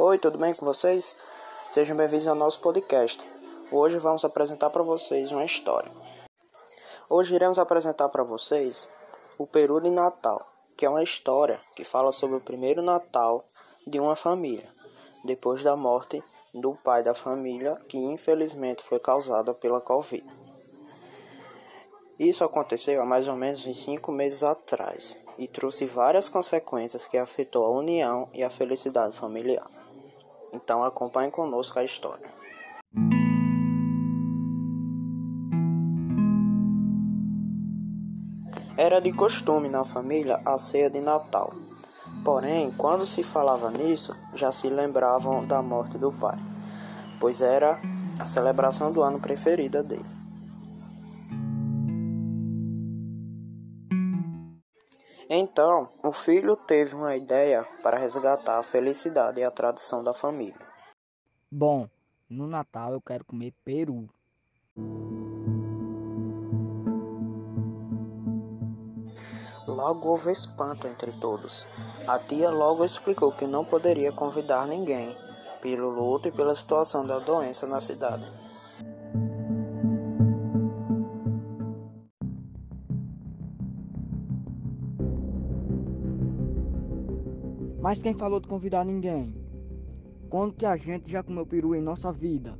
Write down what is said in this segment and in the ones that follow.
Oi, tudo bem com vocês? Sejam bem-vindos ao nosso podcast. Hoje vamos apresentar para vocês uma história. Hoje iremos apresentar para vocês o Peru de Natal, que é uma história que fala sobre o primeiro Natal de uma família, depois da morte do pai da família, que infelizmente foi causada pela Covid. Isso aconteceu há mais ou menos uns cinco meses atrás e trouxe várias consequências que afetou a união e a felicidade familiar. Então acompanhe conosco a história. Era de costume na família a ceia de Natal. Porém, quando se falava nisso, já se lembravam da morte do pai, pois era a celebração do ano preferida dele. Então, o filho teve uma ideia para resgatar a felicidade e a tradição da família. Bom, no Natal eu quero comer peru. Logo houve espanto entre todos. A tia logo explicou que não poderia convidar ninguém, pelo luto e pela situação da doença na cidade. Mas quem falou de convidar ninguém? Quando que a gente já comeu peru em nossa vida?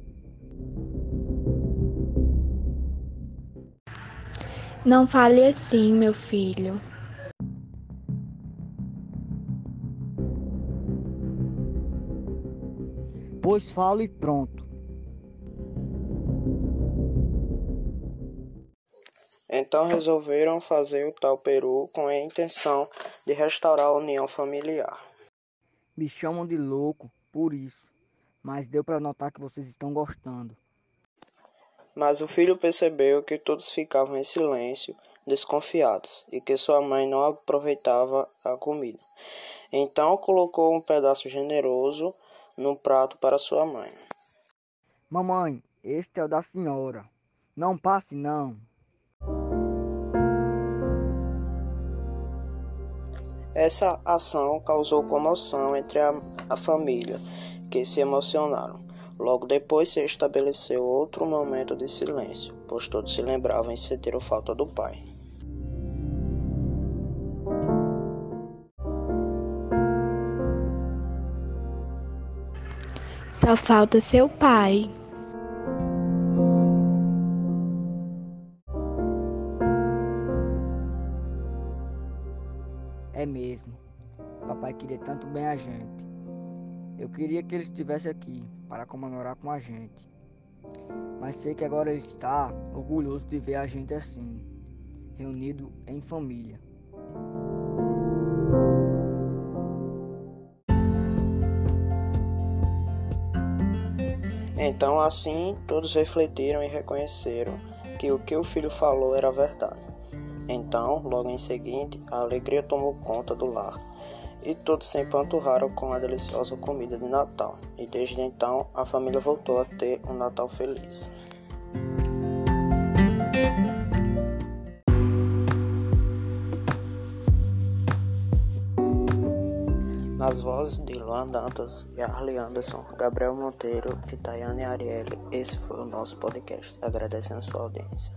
Não fale assim, meu filho. Pois falo e pronto. Então resolveram fazer o tal peru com a intenção de restaurar a união familiar. Me chamam de louco por isso, mas deu para notar que vocês estão gostando. Mas o filho percebeu que todos ficavam em silêncio, desconfiados, e que sua mãe não aproveitava a comida. Então colocou um pedaço generoso no prato para sua mãe. Mamãe, este é o da senhora. Não passe não. Essa ação causou comoção entre a, a família, que se emocionaram. Logo depois se estabeleceu outro momento de silêncio, pois todos se lembravam e sentiram falta do pai. Só falta seu pai. É mesmo. Papai queria tanto bem a gente. Eu queria que ele estivesse aqui para comemorar com a gente. Mas sei que agora ele está orgulhoso de ver a gente assim, reunido em família. Então, assim, todos refletiram e reconheceram que o que o filho falou era verdade. Então, logo em seguida, a alegria tomou conta do lar e todos se empanturraram com a deliciosa comida de Natal. E desde então, a família voltou a ter um Natal feliz. Nas vozes de Luan Dantas e Arley Anderson, Gabriel Monteiro e Tayane Arielle, esse foi o nosso podcast. Agradecendo sua audiência.